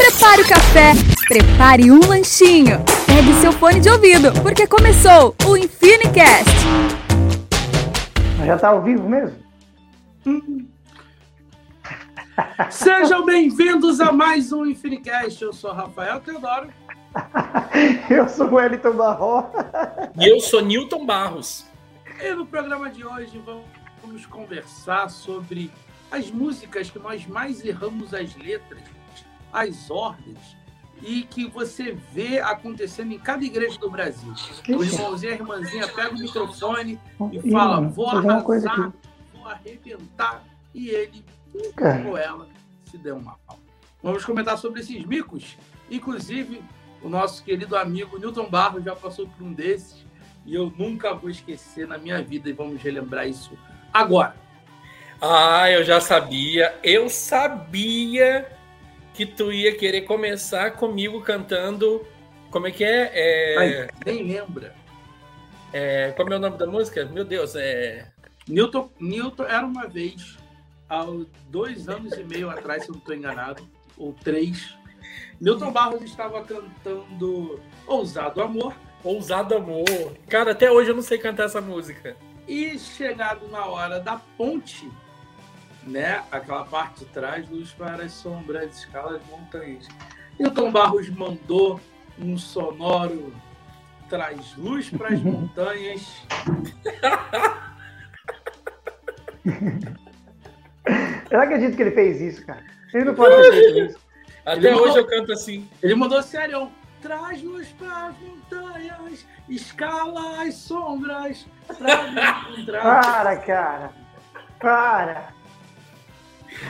Prepare o café, prepare um lanchinho. Pegue seu fone de ouvido, porque começou o Infinicast. Já tá ao vivo mesmo? Sejam bem-vindos a mais um Infinicast. Eu sou Rafael Teodoro. eu sou o Wellington Barro. E eu sou Newton Barros. E no programa de hoje vamos conversar sobre as músicas que nós mais erramos as letras, as ordens, e que você vê acontecendo em cada igreja do Brasil. O irmãozinho e a irmãzinha pega o microfone e fala: Vou arrasar, vou arrebentar, e ele ou ela se deu mal. Vamos comentar sobre esses micos. Inclusive, o nosso querido amigo Newton Barros já passou por um desses e eu nunca vou esquecer na minha vida e vamos relembrar isso agora. Ah, eu já sabia. Eu sabia que tu ia querer começar comigo cantando. Como é que é? é... Ai, nem lembra. É... Como é o nome da música? Meu Deus, é. Newton, Newton era uma vez, há dois anos e meio atrás, se eu não estou enganado, ou três, Newton Barros estava cantando Ousado Amor. Ousado Amor. Cara, até hoje eu não sei cantar essa música. E chegado na hora da ponte, né? Aquela parte de trás, luz para as sombras, escalas montanhas. Newton Barros mandou um sonoro traz luz para as montanhas. Eu não acredito que ele fez isso, cara. Ele não pode ter feito isso. Até ele hoje mandou, eu canto assim. Ele mandou sério. Traz luz para as montanhas, escala as sombras para encontrar. Para, cara. Para.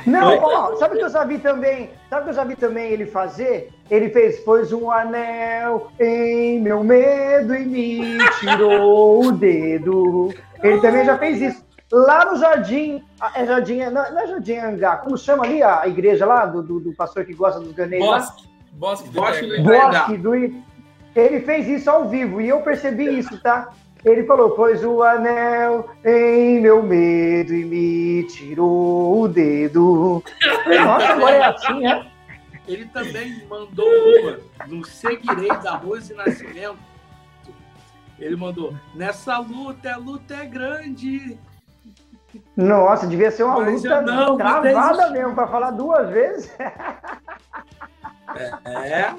Não, ó, sabe o que eu já vi também? Sabe o que eu já vi também ele fazer? Ele fez, pôs um anel em meu medo e me tirou o dedo. Ele também já fez isso. Lá no Jardim, é Jardim, não, não é Jardim Angá, como chama ali a igreja lá do, do, do pastor que gosta dos ganeiros Bosque. Lá? Bosque do Bosque do Bosque do Ele fez isso ao vivo e eu percebi isso, tá? Ele falou: Pôs o anel em meu medo e me tirou o dedo. Nossa, agora é assim, né? Ele também mandou uma no Seguirei da Rose Nascimento. Ele mandou: Nessa luta, a luta é grande. Nossa, devia ser uma Mas luta não, travada mesmo, para falar duas vezes. É.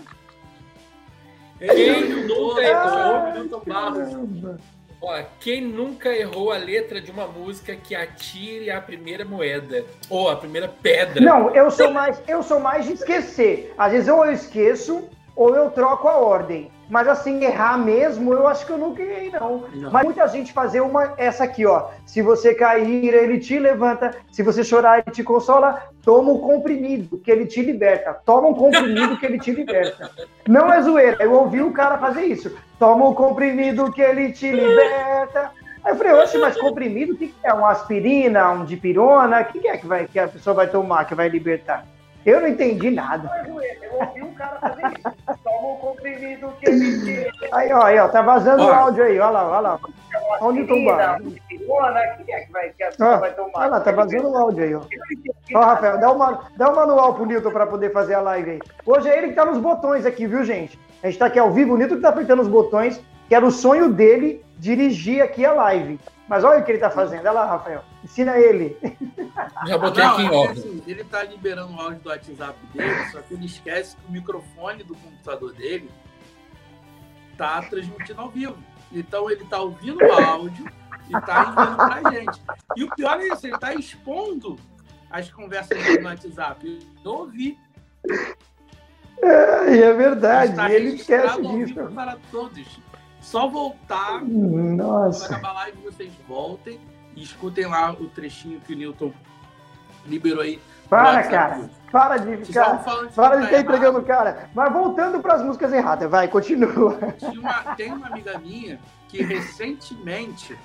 Quem nunca errou, Milton Barros. Ó, quem nunca errou a letra de uma música que atire a primeira moeda ou a primeira pedra? Não, eu sou mais, eu sou mais de esquecer. Às vezes ou eu esqueço ou eu troco a ordem. Mas assim, errar mesmo, eu acho que eu nunca errei, não. não. Mas muita gente fazer uma, essa aqui, ó. Se você cair, ele te levanta. Se você chorar, ele te consola. Toma um comprimido, que ele te liberta. Toma um comprimido, que ele te liberta. Não é zoeira. Eu ouvi o cara fazer isso. Toma um comprimido, que ele te liberta. Aí eu falei, oxe, mas comprimido, o que é? Uma aspirina, um dipirona? O que é que, vai, que a pessoa vai tomar, que vai libertar? Eu não entendi nada. Eu ouvi um cara fazer isso. Toma um comprimido que ele tira. Aí, ó, aí, ó, tá vazando o áudio aí, olha lá, olha lá. Onde tomar? Quem é que vai, que a vai tomar? Olha lá, tá vazando o áudio aí, ó. Ó, Rafael, dá, uma, dá um manual pro Nilton pra poder fazer a live aí. Hoje é ele que tá nos botões aqui, viu, gente? A gente tá aqui ao vivo, o Nilton que tá apertando os botões, que era o sonho dele dirigir aqui a live. Mas olha o que ele tá fazendo. Olha lá, Rafael. Ensina ele. Já botei Não, aqui em é ordem. Assim, ele tá liberando o áudio do WhatsApp dele, só que ele esquece que o microfone do computador dele tá transmitindo ao vivo. Então ele tá ouvindo o áudio e tá enviando pra gente. E o pior é isso, ele tá expondo as conversas dele no WhatsApp. Eu ouvi. É, é verdade, ele esquece disso. Para todos. Só voltar. Nossa. Quando acabar a live, vocês voltem e escutem lá o trechinho que o Newton liberou aí. Para, cara. Para de ficar. Para de ficar entregando o cara. Mas voltando para as músicas erradas, vai, continua. Uma, tem uma amiga minha que recentemente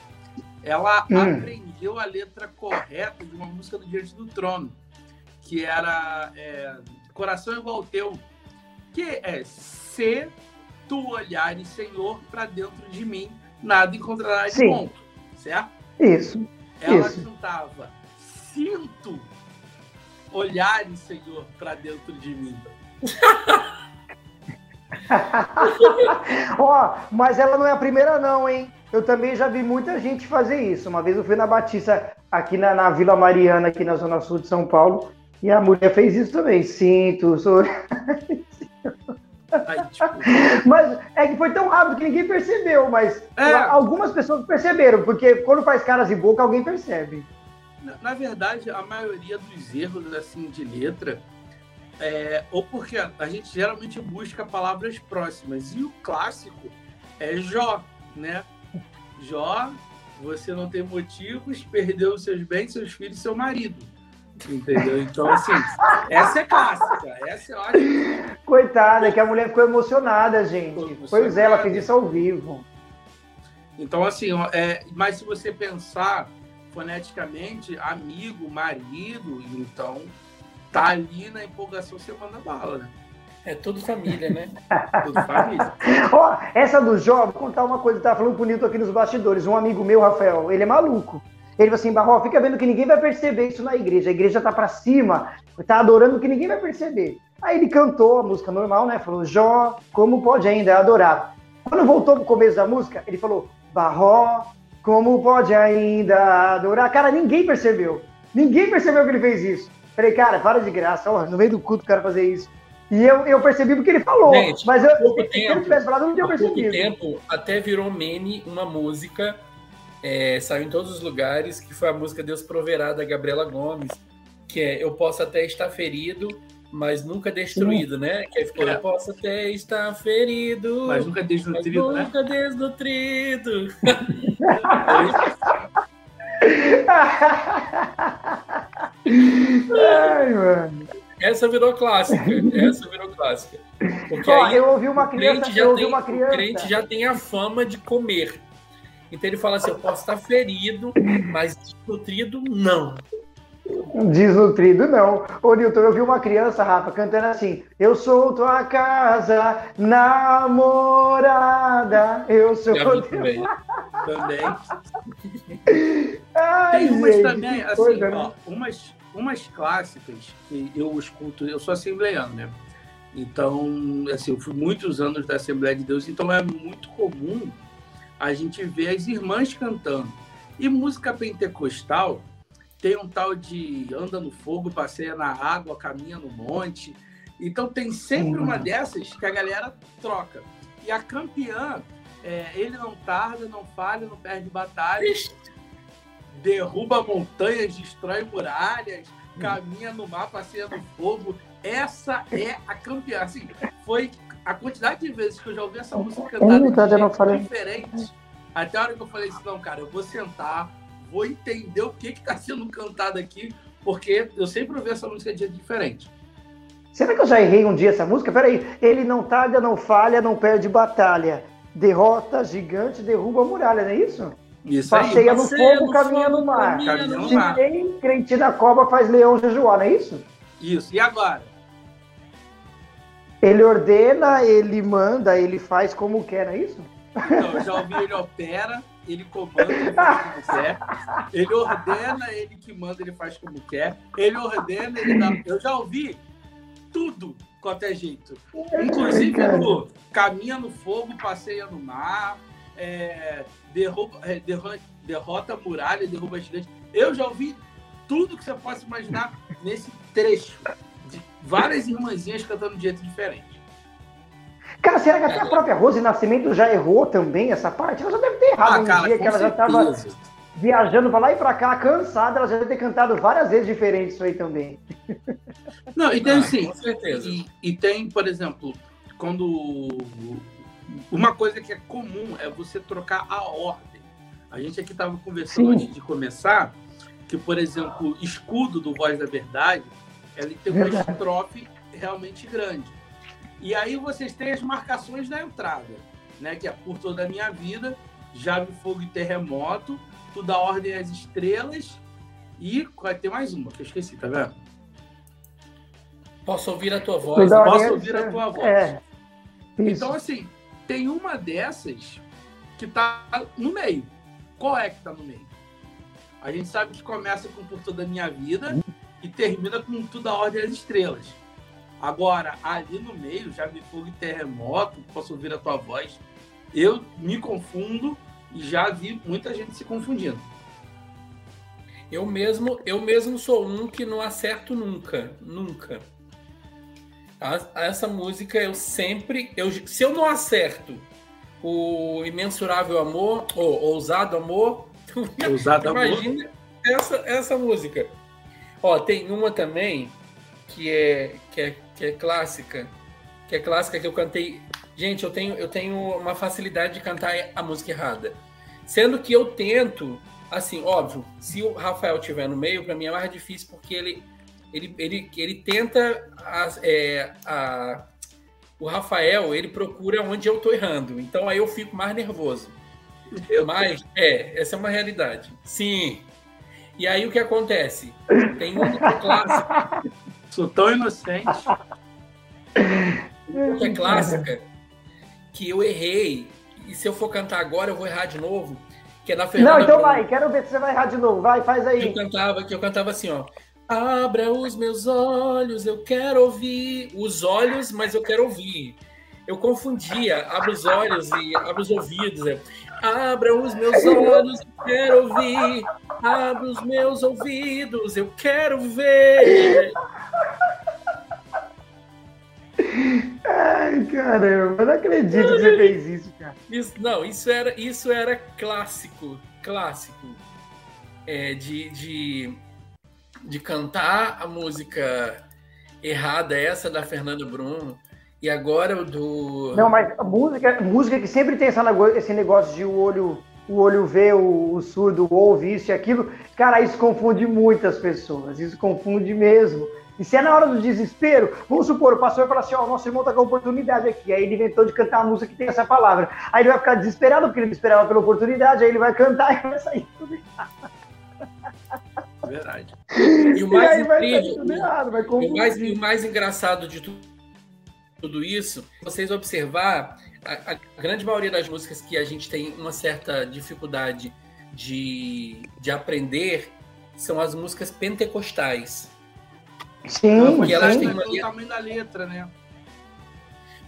ela hum. aprendeu a letra correta de uma música do Diante do Trono, que era é, Coração Igual ao Teu, que é ser tu olhares, Senhor, para dentro de mim, nada encontrarás de bom. Certo? Isso. Ela isso. cantava: Sinto olhares, Senhor, para dentro de mim. Ó, mas ela não é a primeira, não, hein? Eu também já vi muita gente fazer isso. Uma vez eu fui na Batista, aqui na, na Vila Mariana, aqui na Zona Sul de São Paulo, e a mulher fez isso também. Sinto, sou. Tipo, mas é que foi tão rápido que ninguém percebeu, mas é. algumas pessoas perceberam, porque quando faz caras e boca, alguém percebe. Na, na verdade, a maioria dos erros assim de letra é, ou porque a gente geralmente busca palavras próximas. E o clássico é Jó, né? Jó, você não tem motivos, perdeu seus bens, seus filhos, seu marido. Entendeu? Então, assim, essa é clássica. Essa eu acho. Coitada, que a mulher ficou emocionada, gente. Emocionada. Pois é, ela fez isso ao vivo. Então, assim, é, mas se você pensar foneticamente, amigo, marido, então tá ali na empolgação, você manda bala, né? É tudo família, né? tudo família. Ó, essa do Jó, vou contar uma coisa, tá falando bonito aqui nos bastidores. Um amigo meu, Rafael, ele é maluco. Ele falou assim, Barro, fica vendo que ninguém vai perceber isso na igreja. A igreja tá para cima, tá adorando que ninguém vai perceber. Aí ele cantou a música normal, né? Falou, Jó, como pode ainda adorar? Quando voltou pro começo da música, ele falou, Barró, como pode ainda adorar? Cara, ninguém percebeu. Ninguém percebeu que ele fez isso. Falei, cara, para de graça, ó, no meio do culto o cara fazer isso. E eu, eu percebi porque ele falou. Gente, mas eu, pouco se tempo, ele tivesse falado, eu não tinha percebido. tempo, até virou meme uma música, é, saiu em todos os lugares, que foi a música Deus Proverá, da Gabriela Gomes, que é Eu Posso Até Estar Ferido, mas nunca destruído, Sim. né? Que aí ficou, é. eu posso até estar ferido, mas nunca desnutrido, mas nunca né? desnutrido. Ai, mano. Essa virou clássica. Essa virou clássica. Porque Ó, aí, eu ouvi uma criança, já eu tem, uma criança. O crente já tem a fama de comer. Então ele fala assim: eu posso estar ferido, mas desnutrido, não. Desnutrido, não. Ô, Nilton, eu vi uma criança, Rafa, cantando assim: Eu sou tua casa, namorada. Eu sou. Vi também. também. Ai, Tem umas gente, também, assim, coisa, ó, né? umas, umas clássicas que eu escuto, eu sou assembleiano, né? Então, assim, eu fui muitos anos da Assembleia de Deus, então é muito comum a gente ver as irmãs cantando. E música pentecostal tem um tal de anda no fogo, passeia na água, caminha no monte. Então tem sempre uma dessas que a galera troca. E a campeã, é, ele não tarda, não falha, não perde batalha, derruba montanhas, destrói muralhas, caminha no mar, passeia no fogo. Essa é a campeã. Assim, foi a quantidade de vezes que eu já ouvi essa música cantada de diferentes. Até a hora que eu falei assim, não, cara, eu vou sentar, vou entender o que está sendo cantado aqui, porque eu sempre ouvi essa música de jeito diferente. Será que eu já errei um dia essa música? Peraí, ele não talha, não falha, não perde batalha. Derrota gigante, derruba a muralha, não é isso? Isso Passeia aí. no Passeia fogo, caminha no mar. Caminha no Se tem crente na cobra, faz leão jejuar, não é isso? Isso. E agora? Ele ordena, ele manda, ele faz como quer, não é isso? Não, eu já ouvi ele opera, ele comanda, ele faz como quer. Ele ordena, ele que manda, ele faz como quer. Ele ordena, ele dá. Eu já ouvi tudo quanto é jeito. Inclusive no Caminha no Fogo, Passeia no Mar, é, derruba, é, derrota, derrota muralha, derruba gigante. Eu já ouvi tudo que você possa imaginar nesse trecho. De várias irmãzinhas cantando de jeito diferente. Cara, será que até a própria Rose Nascimento já errou também essa parte? Ela já deve ter errado ah, um cara, dia que ela certeza. já estava viajando para lá e para cá, cansada, ela já deve ter cantado várias vezes diferente isso aí também. Não, e tem ah, assim, com certeza. E, e tem, por exemplo, quando uma coisa que é comum é você trocar a ordem. A gente aqui estava conversando Sim. antes de começar que, por exemplo, escudo do Voz da Verdade, ele tem uma Verdade. estrofe realmente grande. E aí vocês têm as marcações da entrada, né? Que é por toda a minha vida, Jave, Fogo e Terremoto, tudo a ordem às estrelas e vai ter mais uma, que eu esqueci, tá vendo? Posso ouvir a tua voz. Posso ouvir a tua voz. É. Então, assim, tem uma dessas que tá no meio. Qual é que tá no meio? A gente sabe que começa com Por Toda a Minha Vida e termina com Tudo a Ordem às Estrelas. Agora, ali no meio, já vi fogo e terremoto, posso ouvir a tua voz. Eu me confundo e já vi muita gente se confundindo. Eu mesmo, eu mesmo sou um que não acerto nunca, nunca. essa música eu sempre, eu, se eu não acerto o imensurável amor, ou ousado amor, ousado imagina amor. essa essa música. Ó, tem uma também que é que é que é clássica, que é clássica que eu cantei. Gente, eu tenho eu tenho uma facilidade de cantar a música errada. Sendo que eu tento assim, óbvio, se o Rafael tiver no meio, para mim é mais difícil porque ele, ele, ele, ele tenta. A, é, a, o Rafael, ele procura onde eu tô errando. Então aí eu fico mais nervoso. Mas, é, essa é uma realidade. Sim. E aí o que acontece? Tem um clássico. Sou tão inocente. que é clássica, que eu errei. E se eu for cantar agora, eu vou errar de novo que é da Fernanda. Não, então vai, quero ver se você vai errar de novo. Vai, faz aí. Que eu cantava, que eu cantava assim, ó. Abra os meus olhos, eu quero ouvir. Os olhos, mas eu quero ouvir. Eu confundia, abra os olhos e abra os ouvidos. Abra os meus olhos, eu quero ouvir. Abra os meus ouvidos, eu quero ver. Ai, caramba, eu não acredito que você fez isso, cara. Isso, não, isso era, isso era clássico, clássico. É, de, de, de cantar a música errada, essa da Fernanda Brum, e agora o do. Não, mas a música, música que sempre tem esse negócio de o olho, o olho vê, o, o surdo ouve isso e aquilo. Cara, isso confunde muitas pessoas. Isso confunde mesmo. E se é na hora do desespero, vamos supor, o pastor fala assim: Ó, oh, nosso irmão tá com a oportunidade aqui. Aí ele inventou de cantar uma música que tem essa palavra. Aí ele vai ficar desesperado porque ele esperava pela oportunidade, aí ele vai cantar e vai sair tudo errado. Verdade. E o mais e incrível, errado, o, mais, o mais engraçado de tudo, tudo isso, vocês observar a, a, grande maioria das músicas que a gente tem uma certa dificuldade de, de aprender são as músicas pentecostais. Sim, porque elas têm o tamanho da letra, né?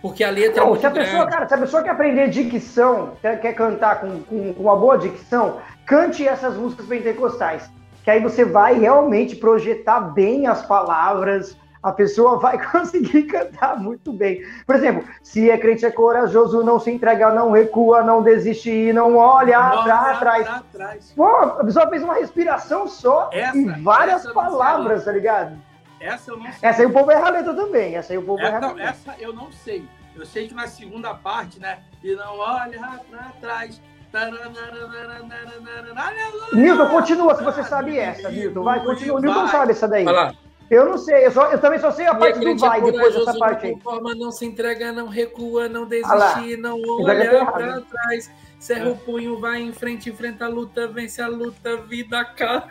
Porque a letra não, é se a pessoa, grande. cara, se a pessoa quer aprender dicção, quer, quer cantar com, com, com, uma boa dicção, cante essas músicas pentecostais. Que aí você vai realmente projetar bem as palavras, a pessoa vai conseguir cantar muito bem. Por exemplo, se é crente é corajoso, não se entrega, não recua, não desiste e não olha para trás. Pô, a pessoa fez uma respiração só essa, e várias palavras, tá ligado? Essa eu não sei. Essa aí o povo erra a letra também. Essa aí o povo essa, erra não, Essa eu não sei. Eu sei que na segunda parte, né? E não olha pra trás. Nilton, continua se você sabe essa, Nilton. Vai, continua. Nilton sabe essa daí. Vai lá. Eu não sei, eu, só, eu também só sei a parte do vai depois dessa parte aí. Forma, não se entrega, não recua, não desiste, ah não olha para trás. Cerra o punho, vai em frente, enfrenta a luta, vence a luta, vida cara.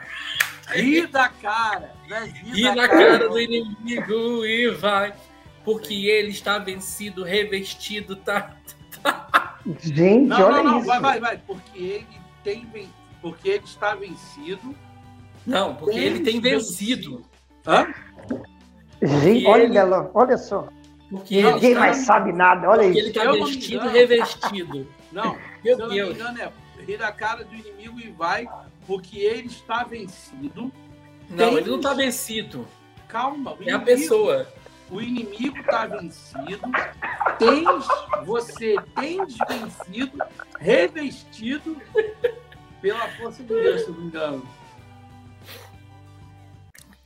Ri da cara. Né? Ri na cara. cara do inimigo e vai. Porque ele está vencido, revestido, tá. tá. Gente, não, olha não, não, isso. Vai, vai, vai. Porque ele tem porque ele está vencido. Não, porque ele tem vencido. Hã? Gente, olha, ele... olha só. Porque Ninguém está... mais sabe nada, olha porque isso. Ele está vestido e revestido. Não, Meu se eu Deus. não me engano, é rir da cara do inimigo e vai porque ele está vencido. Não, Tens... ele não está vencido. Calma, é inimigo, a pessoa. O inimigo está vencido. Tens, você tens vencido, revestido pela força de Deus, se não me engano.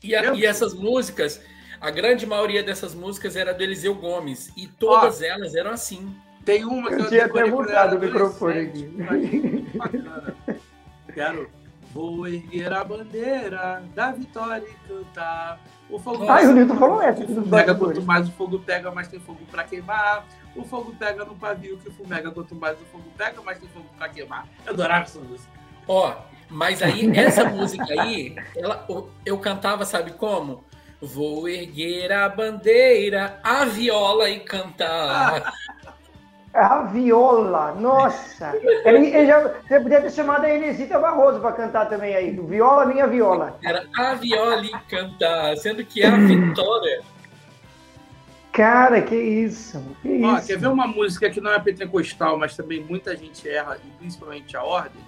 E, a, e, essas músicas, a grande maioria dessas músicas era do Eliseu Gomes. E todas elas eram assim. Tem uma que eu, eu tinha até mudado o microfone aqui. Quero Vou erguer a bandeira da vitória e cantar. O fogo Ai, o Nilton falou essa. Pega quanto mais o fogo pega, mais tem fogo para queimar. O fogo pega no pavio que fumega. Quanto mais o fogo pega, mais tem fogo para queimar. Eu adorava essa música. Ó, mas aí, essa música aí, ela, eu cantava, sabe como? Vou erguer a bandeira, a viola e cantar. A viola, nossa! Ele, ele já, você podia ter chamado a Inesita Barroso para cantar também aí. Viola, minha viola. Era a viola e cantar, sendo que é a Vitória. Cara, que isso, que Ó, isso. Quer ver uma música que não é pentecostal, mas também muita gente erra, e principalmente a ordem?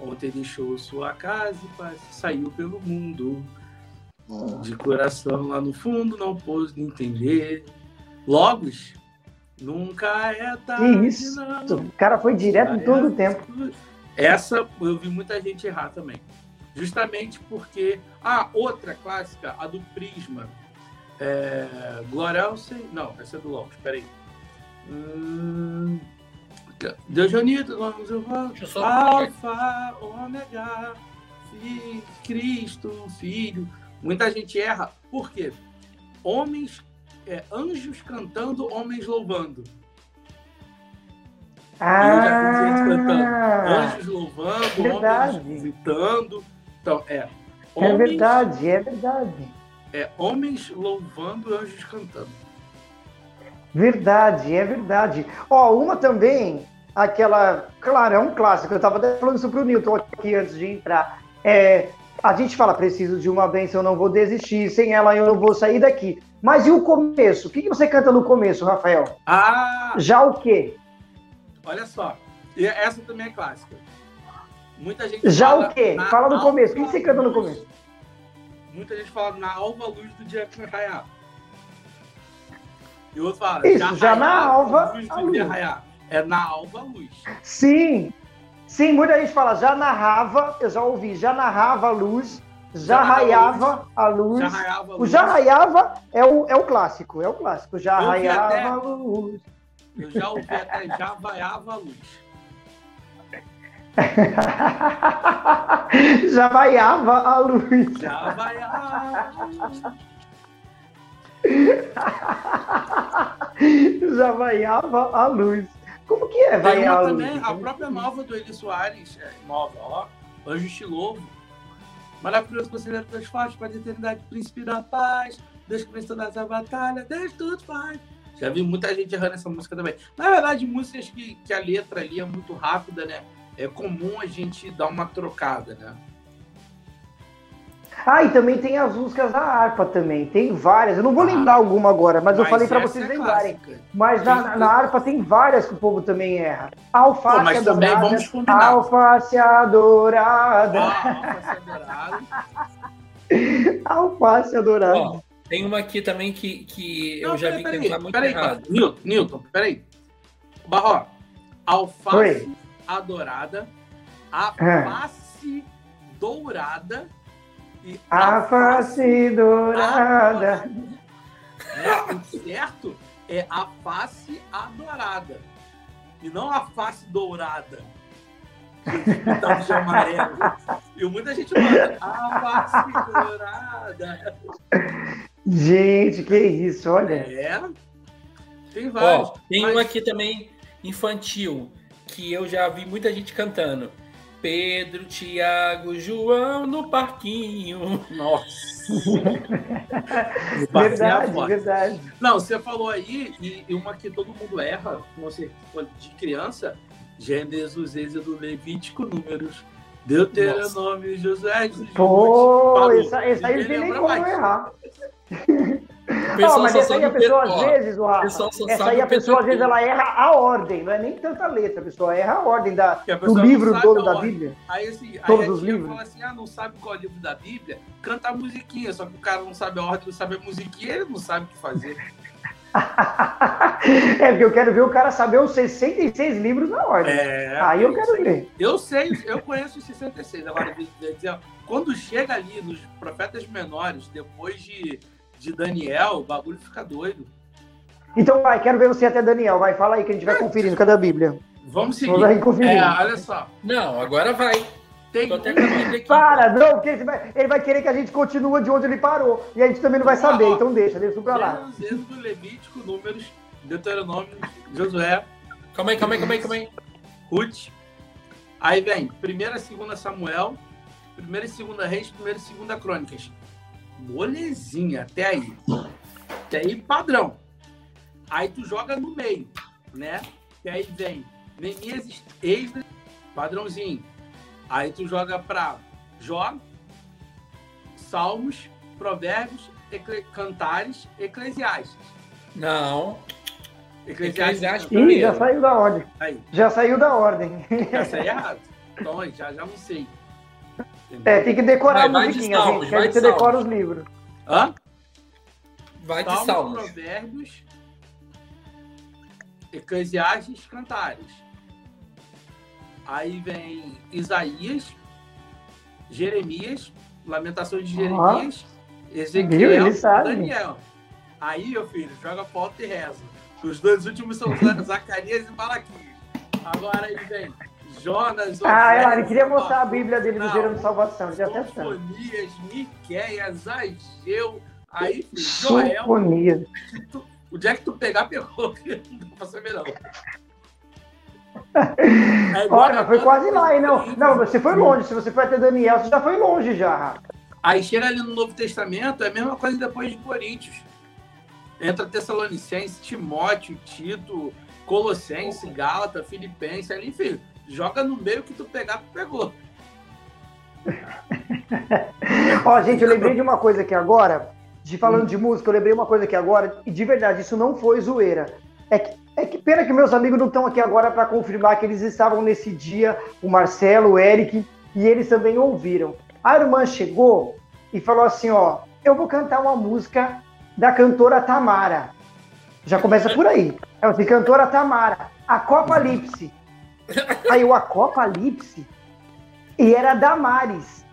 Ontem deixou sua casa e saiu pelo mundo. De coração lá no fundo, não pôs entender. Logos, nunca é tarde. Que isso? não. O cara foi direto em todo o tempo. Essa eu vi muita gente errar também. Justamente porque. Ah, outra clássica, a do Prisma. É... Glória ao Senhor. Não, essa é do Logos, peraí. Hum... Deus unido, vamos eu só- Alfa, Ômega, Fi- Cristo, Filho. Muita gente erra. Por quê? Homens, é, anjos cantando, homens louvando. Eu já vi gente cantando. Ah, Anjos louvando, verdade. homens gritando. Então, é. é Homens, verdade, é verdade. É, homens louvando, anjos cantando. Verdade, é verdade. Ó, uma também, aquela. Claro, é um clássico. Eu estava até falando isso pro Newton aqui antes de entrar. É, a gente fala, preciso de uma bênção, eu não vou desistir. Sem ela eu não vou sair daqui. Mas e o começo? O que você canta no começo, Rafael? Ah, Já o quê? olha só. E essa também é clássica. Muita gente Já fala o quê? Fala no começo. O que você canta no começo? Muita gente fala na alva luz do dia que vai raiar. E outro fala, Isso, já na raiava alva, luz a luz. É na alva luz. Sim, sim, muita gente fala, já narrava, eu já ouvi, já narrava a luz, já, Já raiava a luz. Já raiava a O luz. já raiava é o, é o clássico, é o clássico. Já Eu raiava até- a luz. Eu já ouvi até já vaiava a luz. já vaiava a luz. Já vaiava a luz. já vaiava a luz. Como que é vaiar a luz? também, a própria nova do Eli Soares, é, nova, ó, Anjo Te Louvo. Maravilhoso conselheiro das faixas, para a eternidade, príncipe da paz, Deus que venceu nessa batalha, Deus tudo faz. Já vi muita gente errando essa música também. Na verdade, músicas que, que a letra ali é muito rápida, né? É comum a gente dar uma trocada, né? Ah, e também tem as músicas da harpa também. Tem várias. Eu não vou Ah. lembrar alguma agora, mas, eu falei para vocês é lembrarem. clássica. Mas na, na harpa tem várias que o povo também erra. Alface Pô, mas também adorada. vamos combinar. Alface adorada. Dourado. Alface adorada. Ó, tem uma aqui também que, que eu Não, já peraí, vi peraí, cantar muito peraí, errado. cara. Newton, Newton, peraí. Barro, alface Oi. adorada, a Ah. face dourada e A face dourada. Né? O certo é a face adorada e não a face dourada. De amarelo. E muita gente manda a face dourada. Gente, que isso, olha. É. Tem vários. Ó, tem mas- uma aqui também infantil, que eu já vi muita gente cantando. Pedro, Tiago, João no parquinho. Nossa. Verdade, Forte. verdade. Não, você falou aí, e, e uma que todo mundo erra, você, de criança, Gênesis, Êxodo, Levítico, Números, Deuteronômio, Josué, Jesus, Pô, essa aí não tem nem como mais. errar. O Ó, pessoal mas essa aí a pessoa, às vezes, o Rafa, essa aí a pessoa, às vezes, ela erra a ordem, não é nem tanta letra, a pessoa erra a ordem da, a do não livro todo da ordem. Bíblia. Aí, assim, aí Todos a os tia livros. fala assim, ah, não sabe qual é o livro da Bíblia? Canta a musiquinha, só que o cara não sabe a ordem, não sabe a musiquinha, ele não sabe o que fazer. é, porque eu quero ver o cara saber os 66 livros na ordem. É, aí eu é quero aí. ver. Eu sei, eu conheço os 66. Agora, quando chega ali nos profetas menores, depois de, de Daniel, o bagulho fica doido. Então vai, quero ver você até Daniel. Vai, fala aí que a gente vai conferindo. Cadê a Bíblia? Vamos seguir. Vamos aí conferindo. É, olha só. Não, agora vai. Tem Tô até com a Bíblia aqui. Para, não, porque ele vai, ele vai querer que a gente continue de onde ele parou. E a gente também não vai saber, então deixa, deixa isso pra lá. Êxodo, Levítico, Números, Deuteronômio, Josué, Calma aí, calma aí, calma aí, calma aí. Ruth. Aí vem primeira e segunda Samuel, primeira e segunda Reis, primeira e segunda Crônicas. Molezinha, até aí. Até aí, padrão. Aí tu joga no meio, né? E aí vem Neemias, Esdras, padrãozinho. Aí tu joga pra Jó, Salmos, Provérbios, Ecle- Cantares, Eclesiastes. Não. Eclesiastes Ih, já saiu da ordem. Aí. Já saiu da ordem. Já saiu errado. Então, já, já não sei. Entendeu? É, tem que decorar vai, a musiquinha, vai gente. Quer que você decora os livros. Hã? Vai de Salmos, salmos. Provérbios, Eclesiastes, Cantares. Aí vem Isaías, Jeremias, Lamentações de Jeremias, ah, Ezequiel e Daniel. Aí, meu filho, joga pauta e reza. Os dois últimos são Zacarias e Malaquias. Agora aí vem Jonas. Ah, ele queria mostrar a Bíblia dele do Gerando Salvação. Já Sofonias, Miqueias, Ageu. Aí, Joel. Sofonias. O dia que tu pegar, pegou. Não dá pra saber, não. É Olha, foi quase lá, hein? Não, não, você foi longe. Se você foi até Daniel, você já foi longe já. Aí chega ali no Novo Testamento, é a mesma coisa depois de Coríntios. Entra Tessalonicense, Timóteo, Tito, Colossense, Gálata, Filipense, ali, filho. Joga no meio que tu pegar, tu pegou. Ó, gente, eu lembrei de uma coisa aqui agora. De falando hum. de música, eu lembrei uma coisa aqui agora, e de verdade, isso não foi zoeira. É que, é que pena que meus amigos não estão aqui agora para confirmar que eles estavam nesse dia, o Marcelo, o Eric, e eles também ouviram. A irmã chegou e falou assim: Ó, eu vou cantar uma música da cantora Tamara. Já começa por aí. Ela disse: Cantora Tamara, Acopalipse. Aí o Acopalipse e era Damares.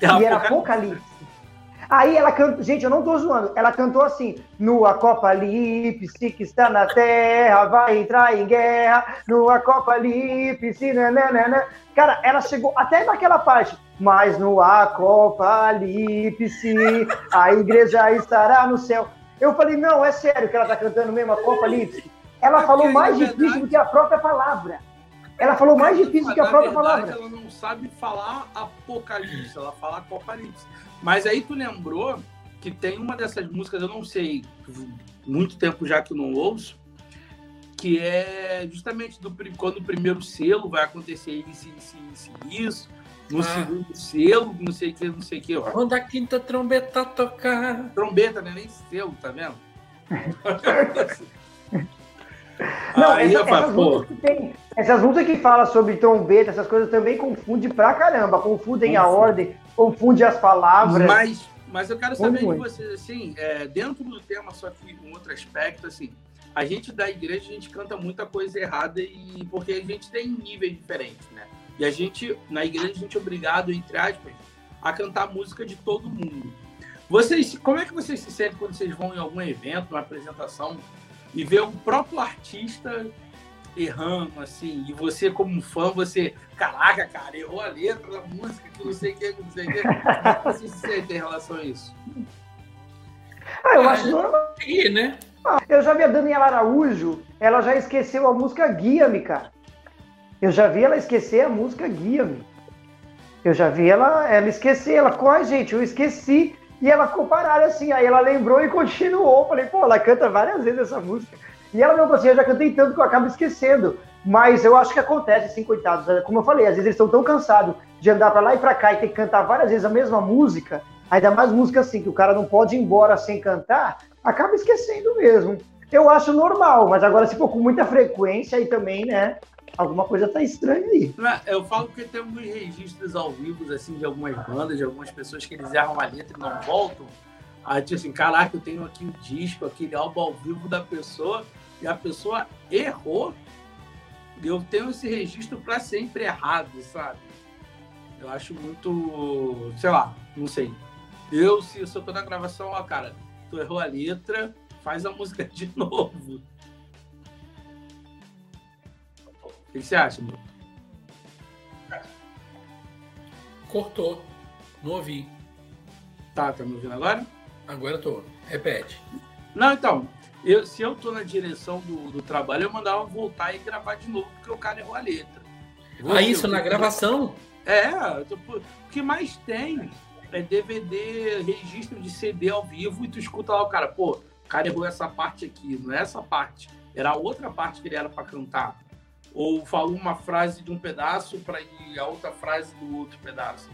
É e era Apocalipse. Aí ela cantou, gente, eu não tô zoando, ela cantou assim, no Acopalipse que está na terra, vai entrar em guerra, no Acopalipse, nananana. Cara, ela chegou até naquela parte, mas no Acopalipse, a igreja estará no céu. Eu falei, não, é sério que ela tá cantando mesmo Acopalipse? Ela falou mais difícil do que a própria palavra. Ela falou mais difícil Mas, que a própria verdade, palavra. Ela não sabe falar apocalipse, ela fala apocalipse. Mas aí tu lembrou que tem uma dessas músicas, eu não sei, muito tempo já que eu não ouço, que é justamente do, quando o primeiro selo vai acontecer isso, isso, isso, isso no ah. segundo selo, não sei o que, não sei o que. Quando a quinta trombeta tocar. Trombeta, né? Nem selo, tá vendo? Não, Aí, essa, essas, músicas que tem, essas músicas que falam sobre trombeta, essas coisas também confundem pra caramba. Confundem a ordem, confundem as palavras. Mas, mas eu quero saber de vocês, assim, é, dentro do tema, só que um outro aspecto, assim, a gente da igreja, a gente canta muita coisa errada e porque a gente tem níveis diferentes, né? E a gente, na igreja, a gente é obrigado, entre aspas, a cantar música de todo mundo. Vocês, como é que vocês se sentem quando vocês vão em algum evento, uma apresentação, e ver o próprio artista errando, assim, e você como fã, você, caraca, cara, errou a letra da música, que não sei o que, que não sei o que. Como você se sente em relação a isso? Ah, eu acho normal. É, né? Ah, eu já vi a Daniela Araújo, ela já esqueceu a música Guia-me, cara. Eu já vi ela esquecer a música Guia-me. Eu já vi ela, ela esquecer, ela, qual gente, eu esqueci e ela ficou parada assim, aí ela lembrou e continuou. Falei, pô, ela canta várias vezes essa música. E ela falou assim, eu já cantei tanto que eu acabo esquecendo. Mas eu acho que acontece, assim, coitados. Como eu falei, às vezes eles estão tão cansados de andar para lá e para cá e ter que cantar várias vezes a mesma música, ainda mais música assim, que o cara não pode ir embora sem cantar, acaba esquecendo mesmo. Eu acho normal, mas agora se for com muita frequência, aí também, né? Alguma coisa tá estranha aí. Eu falo que tem alguns registros ao vivo, assim, de algumas bandas, de algumas pessoas que eles erram a letra e não voltam. Aí, tipo assim, caraca, eu tenho aqui o disco, aquele álbum ao vivo da pessoa, e a pessoa errou. Eu tenho esse registro para sempre errado, sabe? Eu acho muito, sei lá, não sei. Eu, se, eu tô na gravação, ó, cara, tu errou a letra, faz a música de novo. O que você acha, meu? Cortou. Não ouvi. Tá, tá me ouvindo agora? Agora eu tô. Repete. Não, então. Eu, se eu tô na direção do, do trabalho, eu mandava voltar e gravar de novo, porque o cara errou a letra. Você, ah, isso na gravação? É, o que mais tem é DVD, registro de CD ao vivo, e tu escuta lá o cara, pô, o cara errou essa parte aqui, não é essa parte. Era a outra parte que ele era para cantar ou falou uma frase de um pedaço para ir a outra frase do outro pedaço.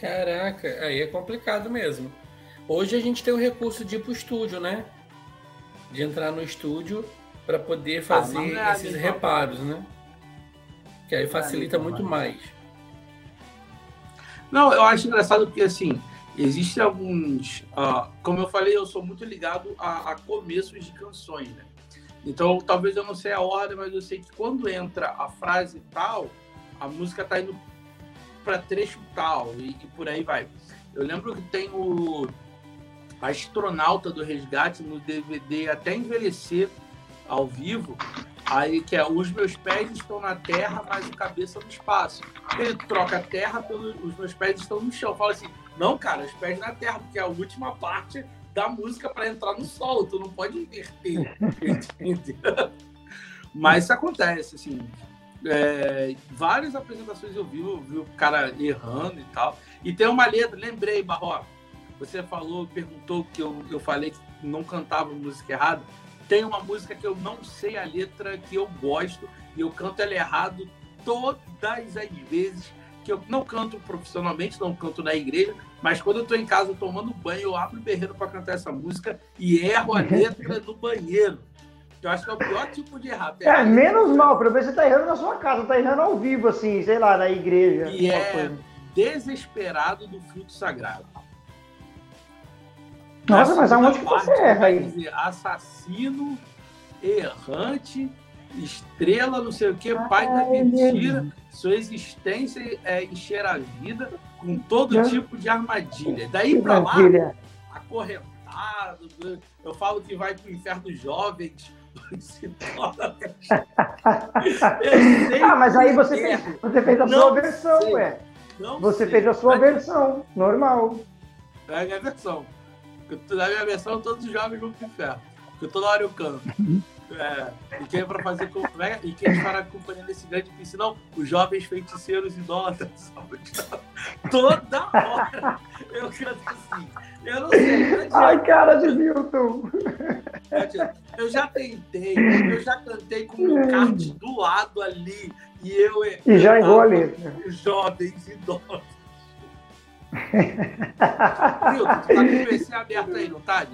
Caraca, aí é complicado mesmo. Hoje a gente tem o recurso de ir pro estúdio, né? de entrar no estúdio para poder ah, fazer ah, esses reparos, né? Que aí facilita muito mais. Não, eu acho engraçado porque assim, existem alguns. Uh, como eu falei, eu sou muito ligado a, a começos de canções, né? Então, talvez eu não sei a ordem, mas eu sei que quando entra a frase tal, a música tá indo para trecho tal e, e, por aí vai. Eu lembro que tem o Astronauta do Resgate no DVD até envelhecer ao vivo, aí que é os meus pés estão na terra, mas a cabeça no espaço. Ele troca a terra pelos os meus pés estão no chão. Fala assim: "Não, cara, os pés na terra, porque é a última parte da música para entrar no solo, tu não pode inverter". Mas isso acontece assim. É, várias apresentações eu vi, eu vi o cara errando e tal. E tem uma letra, lembrei, Barroca. Você falou, perguntou que eu, eu falei que não cantava música errada. Tem uma música que eu não sei a letra, que eu gosto, e eu canto ela errado todas as vezes que eu não canto profissionalmente, não canto na igreja, mas quando eu estou em casa tomando banho, eu abro o berreiro para cantar essa música e erro a letra no banheiro. Eu acho que é o pior tipo de errar. É, menos mal, pelo menos você tá errando na sua casa, tá errando ao vivo, assim, sei lá, na igreja. E é coisa. desesperado do fruto sagrado. Nossa, mas aonde que você erra aí? Dizer, assassino, errante, estrela, não sei o que, pai da mentira, sua existência é encher a vida com todo é. tipo de armadilha. Daí para lá, acorrentado, eu falo que vai pro inferno jovens, ah, mas aí você fez, você fez a não sua versão, sei. ué. Não você sei. fez a sua versão, normal. É a minha versão. Na minha versão, todos os jovens vão pro inferno. Porque toda hora eu canto. É, e quem é para fazer é, e quem é para companhia nesse grande piscinão? Os jovens feiticeiros idólatras. Toda hora eu canto assim. Eu não sei. Ai, cara de Milton. Eu já tentei, eu já cantei com o kart do lado ali. E eu. E já errou a letra. Jovens idólatras. Milton, tu tá com o PC aberto aí, não tá,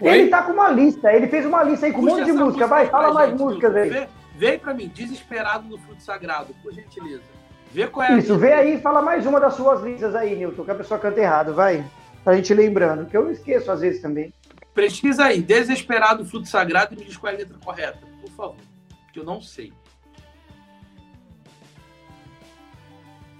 Milton? Ele tá com uma lista, ele fez uma lista aí com Puxa um monte de música. Vai, fala mais gente, músicas aí. Vê, vem pra mim, Desesperado no Fruto Sagrado, por gentileza. Vê qual é Isso, vê aí e fala mais uma das suas listas aí, Nilton, que a pessoa canta errado, vai. Pra gente lembrando, que eu esqueço às vezes também. Pesquisa aí, Desesperado, Fruto Sagrado e me diz qual é a letra correta, por favor. Que eu não sei.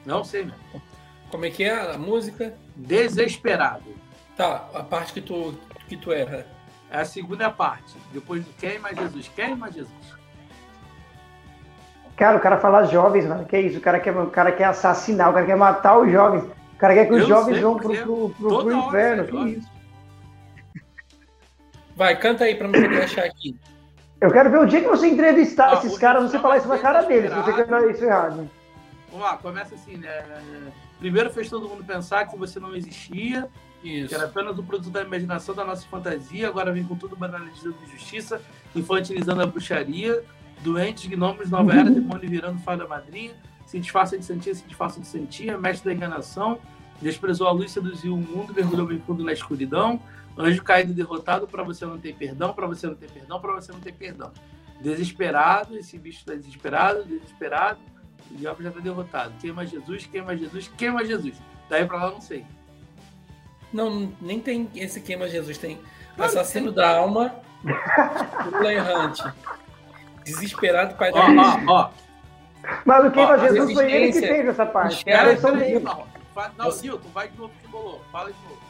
Não sei mesmo. Como é que é a música? Desesperado. Tá, a parte que tu que tu erra? É a segunda parte. Depois do queima Jesus. Queima Jesus. Cara, o cara fala jovens, mano. Que é isso? O cara quer, o cara quer assassinar, o cara quer matar os jovens. O cara quer que os Eu jovens vão pro, pro, pro, pro inferno. Que isso? Vai, canta aí pra me poder achar aqui. Eu quero ver o dia que você entrevistar ah, esses caras, você falar isso na cara deles, se você quer isso errado. Vamos lá, começa assim, né? Primeiro fez todo mundo pensar que você não existia, isso. Que era apenas o produto da imaginação da nossa fantasia, agora vem com tudo banalizando de justiça, infantilizando a bruxaria, doentes, gnomos, nova era, demônio virando fada madrinha, se disfarça de santia, se disfarça de santia, mestre da enganação, desprezou a luz, seduziu o mundo, mergulhou bem fundo na escuridão, anjo caído derrotado, para você não ter perdão, para você não ter perdão, para você não ter perdão. Desesperado, esse bicho está desesperado, desesperado, o diabo já está derrotado. Queima Jesus, queima Jesus, queima Jesus. Daí para lá não sei. Não, nem tem esse queima Jesus, tem assassino da alma, pula errante, desesperado pai da Ó, ó, Mas o queima Jesus foi ele que fez essa parte. Era só dele. Não, não Nilton, vai de novo que bolou. Fala de novo.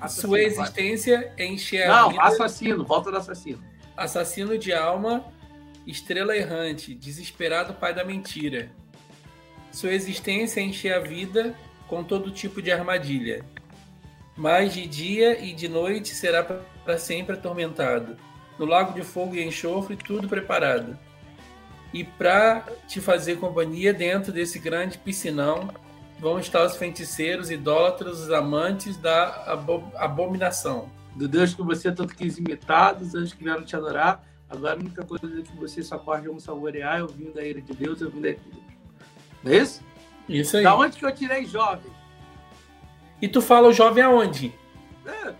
Assassino, Sua existência é encher a Não, vida. assassino, volta do assassino. Assassino de alma, estrela errante, desesperado pai da mentira. Sua existência é encher a vida com todo tipo de armadilha mas de dia e de noite será para sempre atormentado. No lago de fogo e enxofre, tudo preparado. E para te fazer companhia dentro desse grande piscinão, vão estar os feiticeiros, idólatras, os amantes da abominação. Do Deus que você tanto quis imitar, dos anjos que vieram te adorar, agora a única coisa que você só pode é um saborear é ouvindo a ira de Deus, ouvindo a ira de Deus. Não é isso? Isso aí. Da onde que eu tirei jovem? E tu fala o jovem aonde? É,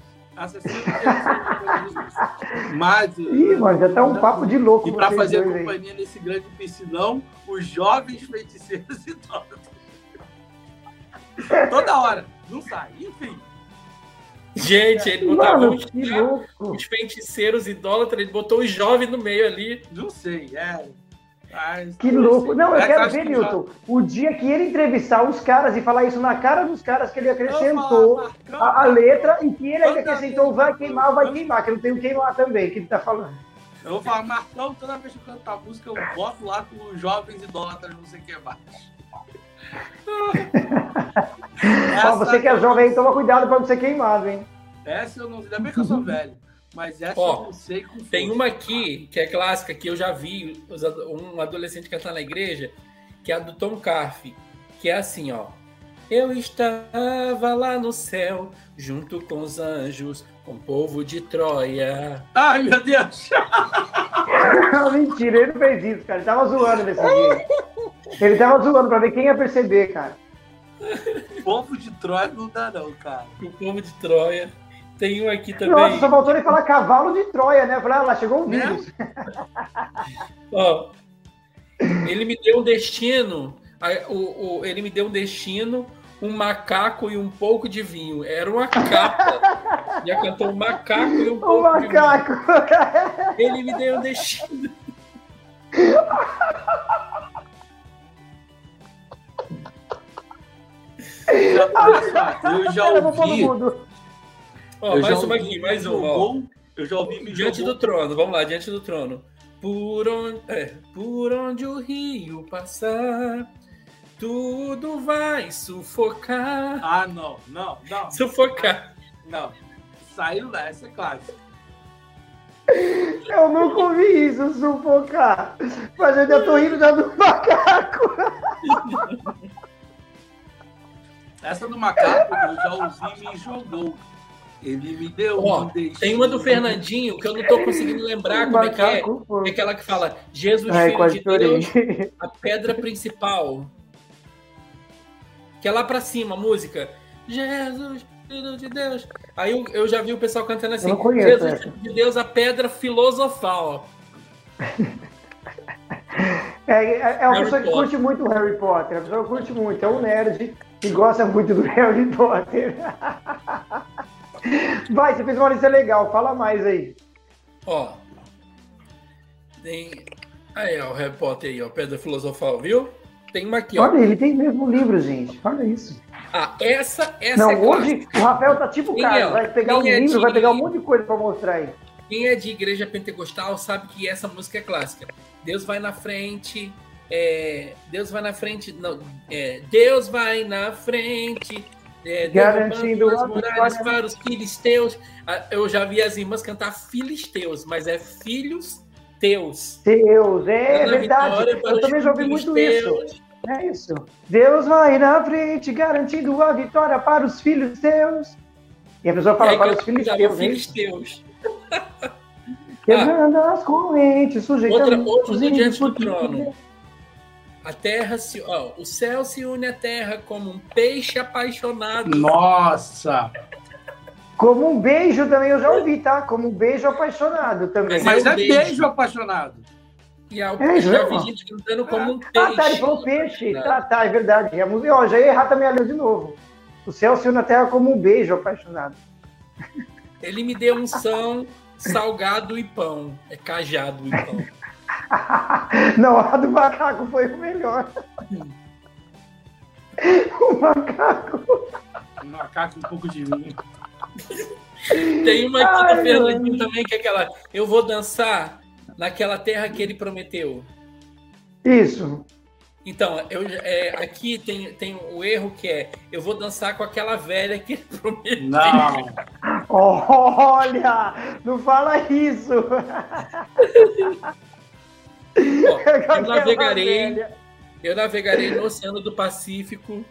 Mas. Ih, mano, já tá um papo de louco. E para fazer companhia aí. nesse grande piscinão, os jovens feiticeiros e idólatras. Toda hora, não sai. Enfim. Gente, ele botava Mano, os, os feiticeiros idólatras, ele botou os jovens no meio ali. Não sei, é. Mas, que louco. Não, eu é quero ver, Newton, o dia que ele entrevistar os caras e falar isso na cara dos caras, que ele acrescentou a, a, letra e que ele acrescentou vai queimar, vai queimar, que eu não tenho queimar também, que ele tá falando. Eu vou falar, Marcão, toda vez que eu canto a música, eu boto lá com os jovens idólatras, não sei o que mais. Essa... você que é jovem, toma cuidado para não ser queimado, hein? Essa eu não. Ainda bem que eu sou velho. Mas essa Ó, eu não sei com Tem uma aqui, que é clássica, que eu já vi um adolescente cantar na igreja, que é a do Tom Carf, que é assim, ó. Eu estava lá no céu, junto com os anjos, com o povo de Troia. Ai, meu Deus! Mentira, ele não fez isso, cara. Ele tava zoando nesse dia. Ele tava zoando pra ver quem ia perceber, cara. Povo de Troia não dá, não, cara. O povo de Troia. Tem um aqui também. Nossa, só faltou ele falar cavalo de Troia, né? Falar, ah, lá chegou um né? vírus. Ó, ele me deu um destino. O, o, ele me deu um destino, um macaco e um pouco de vinho. Era uma capa. Já cantou um macaco e um pouco macaco. de vinho. Ele me deu um destino. Eu já ouvi. Ó, mais uma aqui, mais uma. Ó. Eu já ouvi Diante jogou... do trono, vamos lá, diante do trono. Por onde, é, por onde o rio passar, tudo vai sufocar. Ah, não, não, não. Sufocar. Não. Saiu dessa, é clássico. Eu nunca ouvi isso, sufocar. Mas eu já tô rindo da do macaco. Essa do macaco eu já ouvi e me jogou. Ele me deu Ó, um Tem uma do Fernandinho que eu não estou conseguindo lembrar como é que é. É aquela que fala Jesus, Ai, filho de Deus, a pedra principal. Que é lá pra cima, a música. Jesus, filho de Deus. Aí eu, eu já vi o pessoal cantando assim. Conheço, Jesus, filho de Deus, a pedra filosofal. É, é, é uma Harry pessoa que curte muito o Harry Potter. A pessoa curte muito. É um nerd que gosta muito do Harry Potter. Vai, você fez uma lista legal, fala mais aí. Ó. Tem. Aí, ó, o Harry Potter aí, ó, Pedra Filosofal, viu? Tem uma aqui, ó. Olha, ele tem mesmo livro, gente. Olha isso. Ah, essa, essa Não, é hoje clássica. o Rafael tá tipo Quem cara, é, vai pegar um é livro, de... vai pegar um monte de coisa pra mostrar aí. Quem é de igreja pentecostal sabe que essa música é clássica. Deus vai na frente, é, Deus vai na frente, não, é, Deus vai na frente, é, Garantindo as muralhas para os filisteus. Ah, eu já vi as irmãs cantar filisteus, mas é filhos teus. Teus, é, é verdade. Eu também já ouvi muito isso. É isso. Deus vai na frente, garantindo a vitória para os filhos teus. E a pessoa fala é para os filhos teus. Filisteus. Quebrando ah, as correntes, sujeitando outra, do diante do trono. A terra se, ó, o céu se une à terra como um peixe apaixonado. Nossa! Como um beijo também eu já ouvi, tá? Como um beijo apaixonado também. Mas, é, um beijo. beijo. apaixonado. E a, é, já vi gente cantando como um peixe. Ah, tá, ele falou peixe. Tá, tá, é verdade. Já, ó, já ia errar também a de novo. O céu se une à terra como um beijo apaixonado. Ele me deu um são salgado e pão. É cajado e pão. Não, a do macaco foi o melhor. o macaco. O macaco um pouco de vinho. Tem uma aqui do Fernandinho também, que é aquela. Eu vou dançar naquela terra que ele prometeu. Isso. Então, eu, é, aqui tem, tem o erro que é: eu vou dançar com aquela velha que ele prometeu. Não! Olha! Não fala isso! eu navegarei. Eu navegarei no Oceano do Pacífico.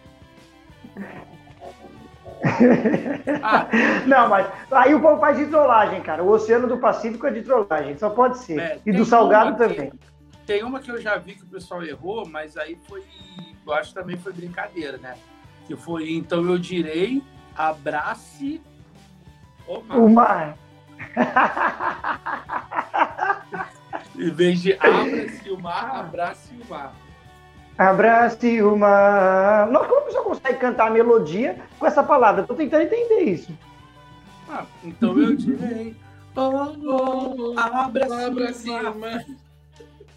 ah, não, mas aí o povo faz de trollagem, cara. O Oceano do Pacífico é de trollagem, só pode ser. É, e do Salgado também. Tem uma que eu já vi que o pessoal errou, mas aí foi. Eu acho que também foi brincadeira, né? Que foi então eu direi, abrace. O mar. O mar. em vez de abra-se o mar, abrace o mar. Abrace o mar. Não, como a pessoa consegue cantar a melodia com essa palavra? Estou tentando entender isso. Ah, então eu direi. Oh, oh, abrace o mar.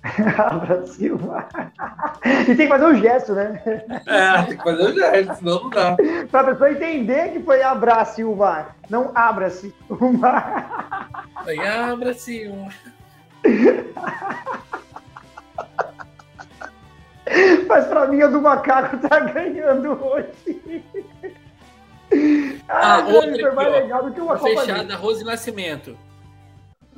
Abra Silva. e tem que fazer um gesto, né? É, tem que fazer um gesto, senão não dá. Pra a pessoa entender que foi abrace o mar, não abra-se o mar. Foi abra-se o mar. Mas pra mim, a do macaco tá ganhando hoje. Ah, ah outra foi mais legal do que uma Fechada, Rose Nascimento.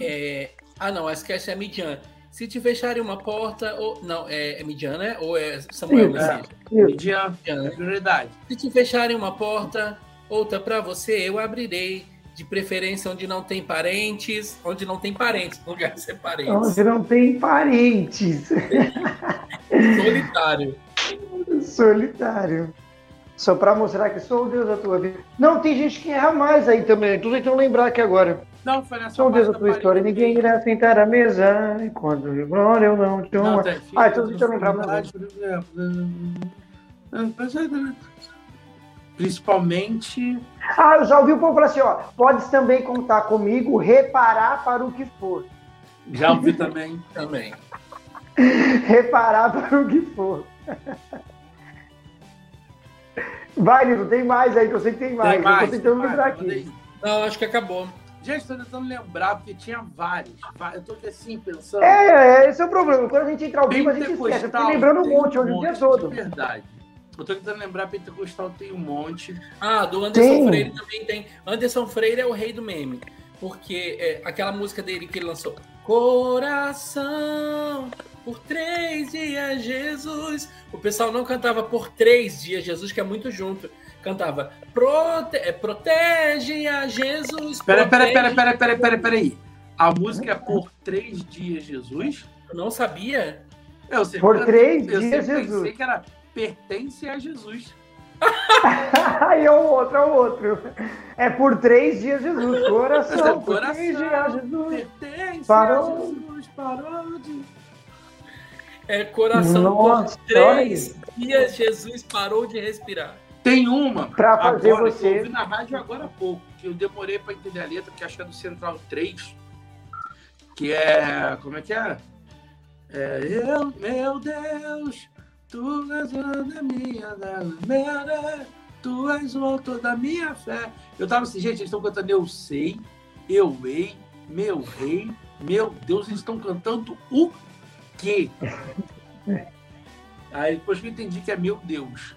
É... Ah, não, acho que essa é a Midian. Se te fecharem uma porta, ou. Não, é, é Midian, né? Ou é Samuel Messias? É, Midian, Midian, é prioridade. Se te fecharem uma porta, outra para você, eu abrirei. De preferência onde não tem parentes, onde não tem parentes, lugar de ser parentes. Onde não tem parentes. Solitário. Solitário. Só para mostrar que sou o Deus da tua vida. Não, tem gente que erra mais aí também. Tô tentando lembrar aqui agora. Não, foi nessa Sou Deus da tua história. Ninguém irá sentar à mesa. E quando glória eu não te amo. Ah, então deixa eu lembrar mais. Principalmente. Ah, eu já ouvi o povo falar assim: ó, podes também contar comigo, reparar para o que for. Já ouvi também. também. reparar para o que for. Vai, Nilo, tem mais aí, que eu sei que tem mais. Tem mais eu tô tentando lembrar aqui. Não, acho que acabou. Gente, estou tentando lembrar, porque tinha vários. Eu estou aqui assim, pensando. É, esse é o problema. Quando a gente entra ao vivo, a gente esquece. Eu lembrando um monte hoje o dia todo. É verdade. Eu tô tentando lembrar, Pentecostal tem um monte. Ah, do Anderson tem. Freire também tem. Anderson Freire é o rei do meme. Porque é, aquela música dele que ele lançou. Coração, por três dias, Jesus. O pessoal não cantava por três dias, Jesus, que é muito junto. Cantava Prote é, Protege a Jesus. Pera, pera, pera, pera, pera, pera, pera aí. A música é por três dias, Jesus? Eu não sabia. Eu sei, por três eu dias, Jesus. Eu pensei que era pertence a Jesus. Aí é o outro, é o outro. É por três dias, Jesus. Coração, é por coração, três dias, Jesus. Pertence parou. a Jesus, parou de é coração Nossa, por três dias Jesus parou de respirar. Tem uma para fazer agora, você. eu ouvi na rádio agora há pouco, que eu demorei para entender a letra, que acho que é do Central 3, que é. Como é que é? É, eu, meu Deus, tu és a minha, minha, tu és o autor da minha fé. Eu tava assim, gente, eles estão cantando Eu sei, Eu ei, Meu Rei, Meu Deus, eles estão cantando o quê? Aí depois que eu entendi que é meu Deus.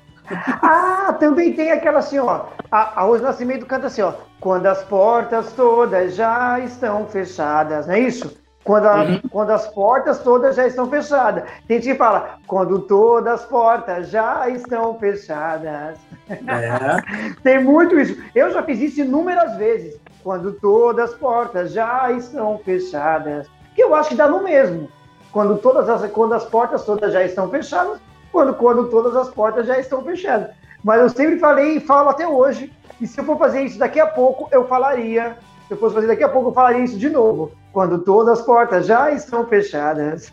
Ah, também tem aquela assim, ó. A, a Rose Nascimento canta assim, ó. Quando as portas todas já estão fechadas, não é isso? Quando, a, uhum. quando as portas todas já estão fechadas. Tem gente que fala, quando todas as portas já estão fechadas. É. tem muito isso. Eu já fiz isso inúmeras vezes. Quando todas as portas já estão fechadas. Que eu acho que dá no mesmo quando todas as, quando as portas todas já estão fechadas, quando, quando todas as portas já estão fechadas. Mas eu sempre falei e falo até hoje, e se eu for fazer isso daqui a pouco, eu falaria, se eu fosse fazer daqui a pouco, eu falaria isso de novo, quando todas as portas já estão fechadas.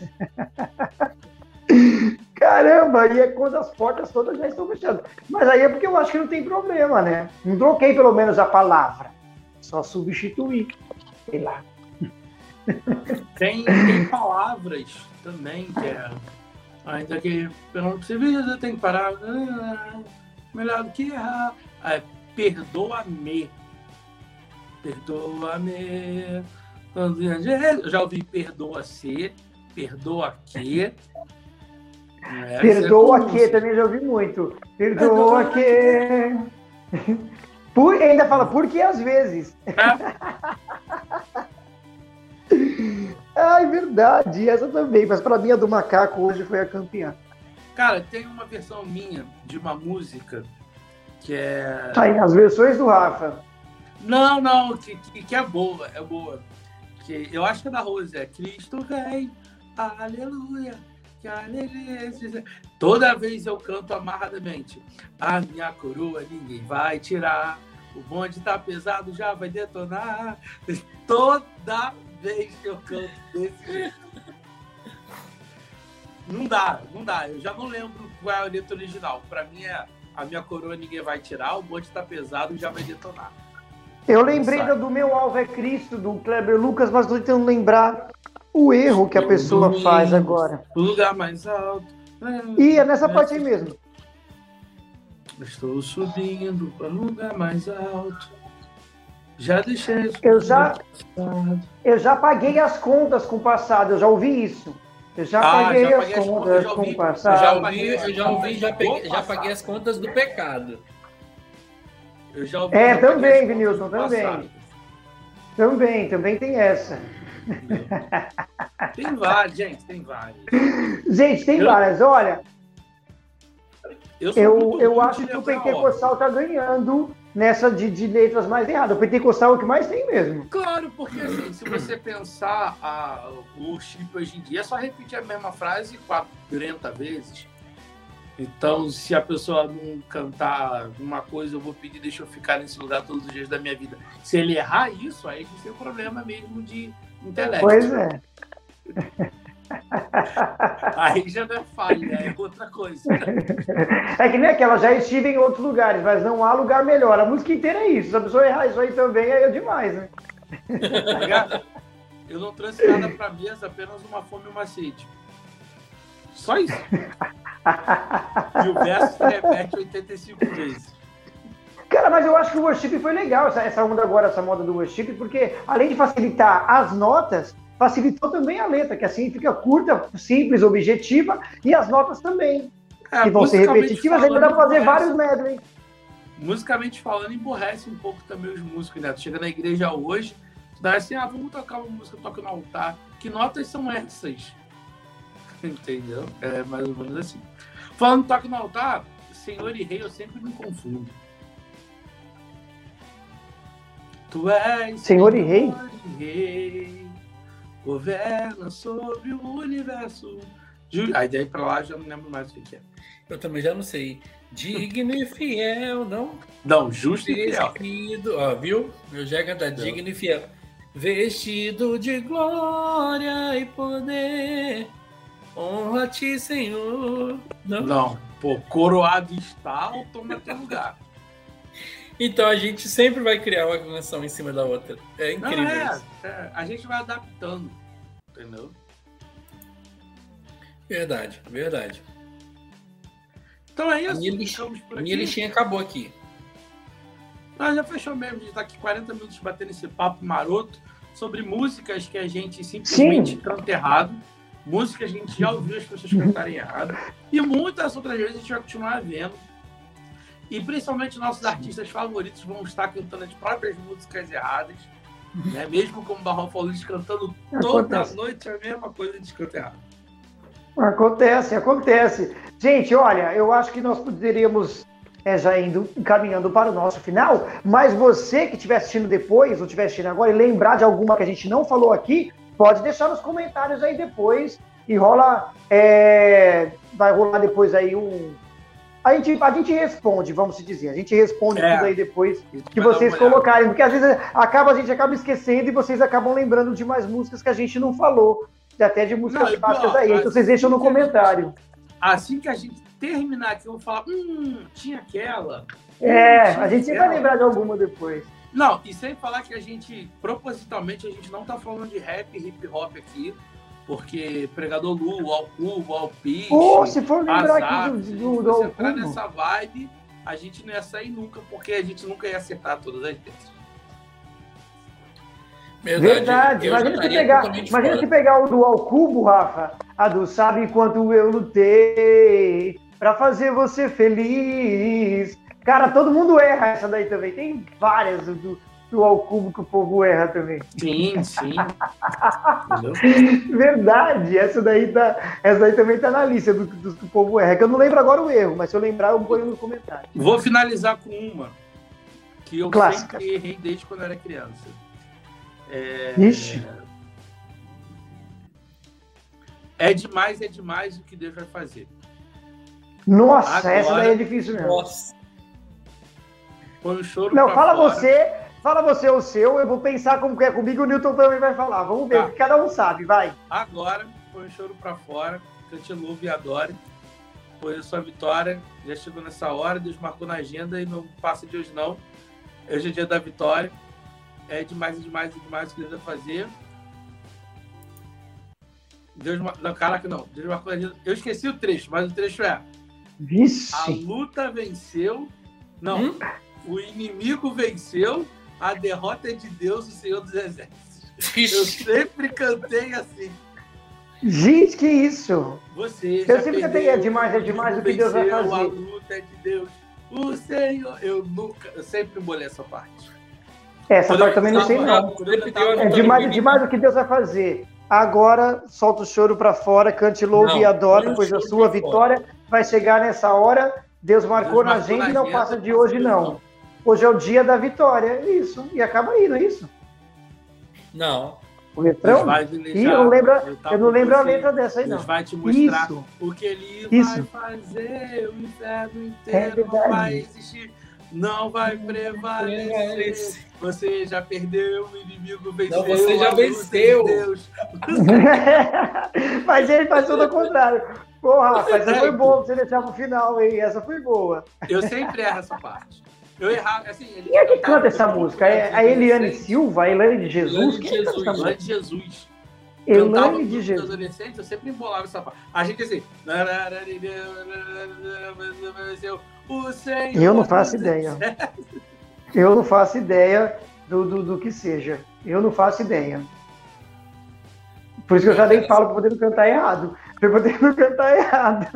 Caramba, e é quando as portas todas já estão fechadas. Mas aí é porque eu acho que não tem problema, né? Não troquei pelo menos a palavra, só substituí. Sei lá. Tem, tem palavras também que é. Ainda que pelo precisa, tem que parar. Ah, melhor do que errar. É, perdoa-me. Perdoa-me. Eu já ouvi perdoa-se, perdoa-que. É, perdoa que, também já ouvi muito. Perdoa, que. Por, ainda fala porque às vezes. É. Ai, verdade, essa também. Mas para mim a do macaco hoje foi a campeã. Cara, tem uma versão minha de uma música que é. Tá aí, as versões do Rafa. Não, não, que, que, que, é boa, é boa. Que eu acho que é da Rose, é Cristo Rei, aleluia, que alegria. Toda vez eu canto amarradamente. A minha coroa ninguém vai tirar, O bonde tá pesado, já vai detonar. Toda vez que eu canto desse jeito. Não dá, não dá. Eu já não lembro qual é a letra original. Para mim é a minha coroa ninguém vai tirar, o bonde tá pesado, já vai detonar. Eu lembrei do meu alvo é Cristo, do Kleber Lucas, mas tô tentando lembrar o erro que a pessoa faz agora. O lugar mais alto. E é nessa parte aí mesmo. Estou subindo para o lugar mais alto. Já deixei. Eu já, eu já paguei as contas com o passado, eu já ouvi isso. Eu já ah, paguei já as contas com o passado. Eu já ouvi, eu já, ouvi, já, peguei, já paguei as contas do pecado. Eu já ouvi, é, também, Vinilson, também. Também, também tem essa. Tem várias, gente, tem várias. Gente, tem eu, várias. Olha, eu, eu, eu acho que o pentecostal está ganhando nessa de, de, letras mais erradas. O pentecostal é o que mais tem mesmo. Claro, porque assim, se você pensar a, o chip hoje em dia, é só repetir a mesma frase 40 vezes. Então, se a pessoa não cantar uma coisa, eu vou pedir, deixa eu ficar nesse lugar todos os dias da minha vida. Se ele errar isso, aí tem um problema mesmo de intelecto. Pois é. Aí já não é falha, é outra coisa. É que nem aquela, já estive em outros lugares, mas não há lugar melhor. A música inteira é isso. Se a pessoa errar isso aí também, aí é demais, né? Eu não trouxe nada pra mesa, apenas uma fome e uma sede. Só isso. E o verso se repete 85 vezes. Cara, mas eu acho que o worship foi legal, essa, essa onda agora, essa moda do worship, porque além de facilitar as notas, facilitou também a letra, que assim fica curta, simples, objetiva, e as notas também. É, que vão ser repetitivas, ainda dá pra fazer vários medley. Musicalmente falando, emborrece um pouco também os músicos, né? Tu chega na igreja hoje, tu dá assim, ah, vamos tocar uma música, toca no altar. Que notas são essas? Entendeu? É mais ou menos assim. Falando toque no altar, Senhor e Rei, eu sempre me confundo. Tu és Senhor, Senhor e Rei? E rei governa sobre o universo. Aí daí pra lá já não lembro mais o que é. Eu também já não sei. Digno e fiel, não? Não, justo e fiel. Vestido, ó, viu? Meu já canta digno e fiel. Vestido de glória e poder, honra te, Senhor. Não, não pô, coroado está ou toma teu lugar. Então a gente sempre vai criar uma canção em cima da outra. É incrível. Não, é, é, a gente vai adaptando, entendeu? Verdade, verdade. Então é isso. A minha, lix... minha listinha acabou aqui. Ah, já fechou mesmo. A gente tá aqui 40 minutos batendo esse papo maroto sobre músicas que a gente simplesmente Sim. canta errado. Músicas que a gente já ouviu as pessoas cantarem errado. E muitas outras vezes a gente vai continuar vendo e principalmente nossos artistas favoritos vão estar cantando as próprias músicas erradas. Né? Mesmo como o falou, eles cantando toda acontece. noite a mesma coisa, eles cantam errado. Acontece, acontece. Gente, olha, eu acho que nós poderíamos, é, já indo encaminhando para o nosso final, mas você que estiver assistindo depois, ou estiver assistindo agora, e lembrar de alguma que a gente não falou aqui, pode deixar nos comentários aí depois. E rola. É, vai rolar depois aí um, a gente, a gente responde, vamos se dizer, a gente responde é. tudo aí depois que vocês colocarem, porque às vezes acaba, a gente acaba esquecendo e vocês acabam lembrando de mais músicas que a gente não falou, até de músicas não, básicas aí, então vocês deixam no comentário. assim que a gente terminar aqui, eu vou falar, hum, tinha aquela. É, hum, a gente sempre vai lembrar de alguma depois. Não, e sem falar que a gente, propositalmente, a gente não tá falando de rap, hip hop aqui, porque Pregador Lu, Alcubo, Alpiste. Oh, se for lembrar Azar, aqui do, do, do Se entrar nessa vibe, a gente não ia sair nunca, porque a gente nunca ia acertar todas as vezes. Verdade. Imagina se, pegar, imagina se pegar o do Alcubo, Rafa, a do Sabe Quanto Eu Lutei pra fazer você feliz. Cara, todo mundo erra essa daí também. Tem várias do, do ao cubo que o povo erra também. Sim, sim. Verdade, essa daí, tá, essa daí também tá na lista do, do, do povo erra. Que eu não lembro agora o erro, mas se eu lembrar, eu ponho no comentário. Vou finalizar com uma que eu Clássica. sempre errei desde quando era criança. É... Ixi. É demais, é demais o que Deus vai fazer. Nossa, Agora, essa daí é difícil mesmo. Nossa. Põe o choro Não, fala fora. você, fala você o seu, eu vou pensar como que é comigo, o Newton também vai falar. Vamos ver, Tá. o que cada um sabe, vai. Agora, põe o choro pra fora, cante e adore. Foi a sua vitória, já chegou nessa hora, Deus marcou na agenda e não passa de hoje não. Hoje é dia da vitória. É demais, é demais, é demais o que Deus vai fazer. Deus, não, caraca, não. Deus marcou na agenda. Eu esqueci o trecho, mas o trecho é: A Vixe. luta venceu. Não, Hum? O inimigo venceu. A derrota é de Deus, o Senhor dos Exércitos. Eu sempre cantei assim. Gente, que isso? Você Eu sempre perdeu, cantei, é demais, é demais o que Deus vai fazer. A luta é de Deus. O Senhor, eu nunca, eu sempre embolei essa parte. Essa Quando parte eu também não sei não. É demais, é demais o que Deus vai fazer. Agora, solta o choro pra fora, cante, louve Não, e adore, pois a sua vitória vai chegar nessa hora. Deus marcou Deus na marcou gente e não passa de hoje, não. Hoje, é o dia da vitória. Isso. E acaba aí, não é isso? Não. O Ih, deixar eu não lembro, eu não lembro a letra dessa aí, não. vai te mostrar Isso. o que ele Isso. vai fazer. O inferno inteiro É não verdade. vai existir. Não vai prevalecer. Você já perdeu, o inimigo venceu. Não, você já é venceu. Deus. Mas ele faz tudo ao contrário. Porra, essa foi boa pra você deixar pro final, hein? Essa foi boa. Eu sempre erro essa parte. Eu errava, assim... Ele Quem é que canta essa música? É a Eliane Silva, a Eliane de Jesus? Eliane de Quem é canta Jesus, música? de Jesus. Elane de Jesus. adolescentes, eu sempre embolava essa parte. A gente assim... Eu não faço ideia. Eu não faço ideia do, do, do que seja. Eu não faço ideia. Por isso que eu já nem falo pra poder cantar errado. Pra poder não cantar errado.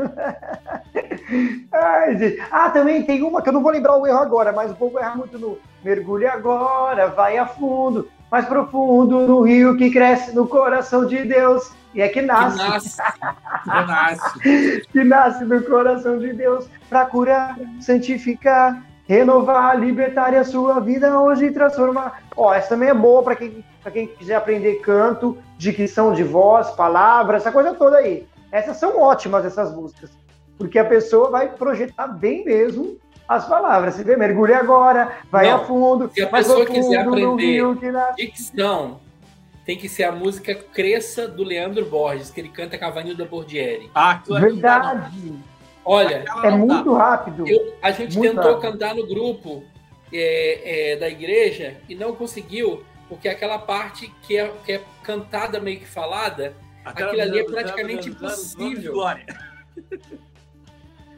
Ai, gente. Ah, também tem uma que eu não vou lembrar o erro agora, mas o povo erra muito no mergulhe agora, vai a fundo, mais profundo no rio que cresce no coração de Deus. E é que Que nasce. nasce. Nasce. que nasce do coração de Deus para curar, santificar, renovar, libertar e a sua vida hoje e transformar. Ó, essa também é boa para quem, pra quem quiser aprender canto, dicção de voz, palavras, essa coisa toda aí. Essas são ótimas, essas músicas, porque a pessoa vai projetar bem mesmo as palavras. Você vê, mergulhe agora, vai Não, a fundo, se a pessoa profundo quiser aprender rio que nasce. Dicção. Tem que ser a música Cresça do Leandro Borges, que ele canta com a Vanilda Bordieri. Ah, não. Verdade. Olha, É muito rápido. eu- a gente Muito tentou rápido. cantar no grupo é, é, da igreja e não conseguiu, porque aquela parte que é, que é cantada meio que falada, Aquilo ali é praticamente impossível.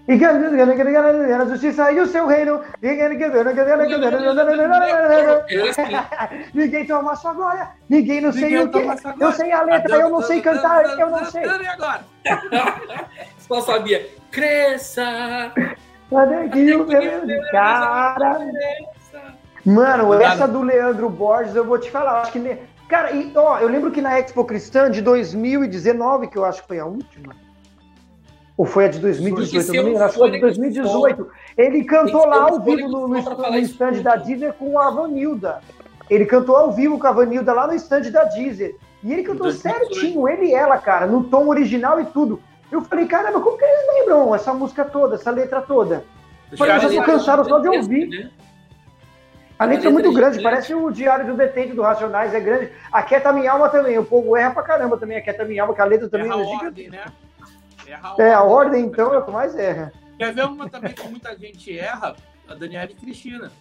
E a justiça e o seu reino. assim. Ninguém toma sua glória. Ninguém não sei o essa Eu sei a letra, eu não sei cantar, eu não sei. E agora? Só sabia, cresça! Cadê que o meu- Cara, mano, essa do Leandro Borges, eu vou te falar. Acho que. Cara, e, ó, eu lembro que na Expo Cristã de 2019, que eu acho que foi a última. Ou foi a de 2018? Eu não lembro, acho que foi a de 2018. Ele cantou lá ao vivo no, no, no stand da Deezer com a Vanilda. Ele cantou ao vivo com a Vanilda lá no stand da Deezer. E ele cantou 2018. certinho, ele e ela, cara, no tom original e tudo. Eu falei, caramba, como que eles lembram essa música toda, essa letra toda? Falei, aí- cansado só de ouvir. A letra é muito é grande, parece o Diário do Detente do Racionais, é grande. A Quieta Minha Alma também, o povo erra pra caramba também, a Quieta Minha Alma, que a letra também Erra é ordem, né? Erra É, a ordem, então, é o que mais erra. Quer ver uma também que muita gente erra? A Daniela e Cristina.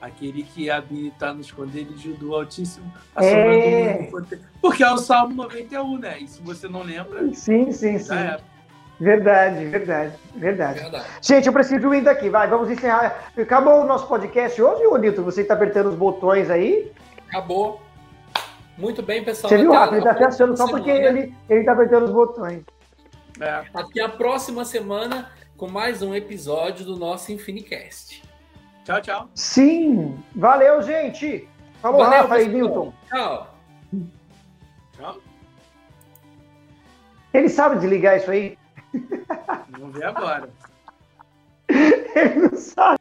Aquele que habita no esconderijo do Altíssimo. É. Porque é o Salmo 91, né? E se você não lembra, Sim, sim, sim. já é. Verdade, verdade, verdade. Verdade. Gente, eu preciso ir daqui, vai, vamos encerrar. Acabou o nosso podcast hoje, ô Nilton? Você tá apertando os botões aí? Acabou. Muito bem, pessoal. Você viu, Até a Rafa? Ele tá até achando só porque semana. ele, ele tá apertando os botões. É. Até a próxima semana com mais um episódio do nosso Infinicast. Tchau, tchau. Sim, valeu, gente. Falou, Valeu, Rafa e. Nilton. Tchau. Tchau. Ele sabe desligar isso aí? Vamos ver agora. Ele não sabe.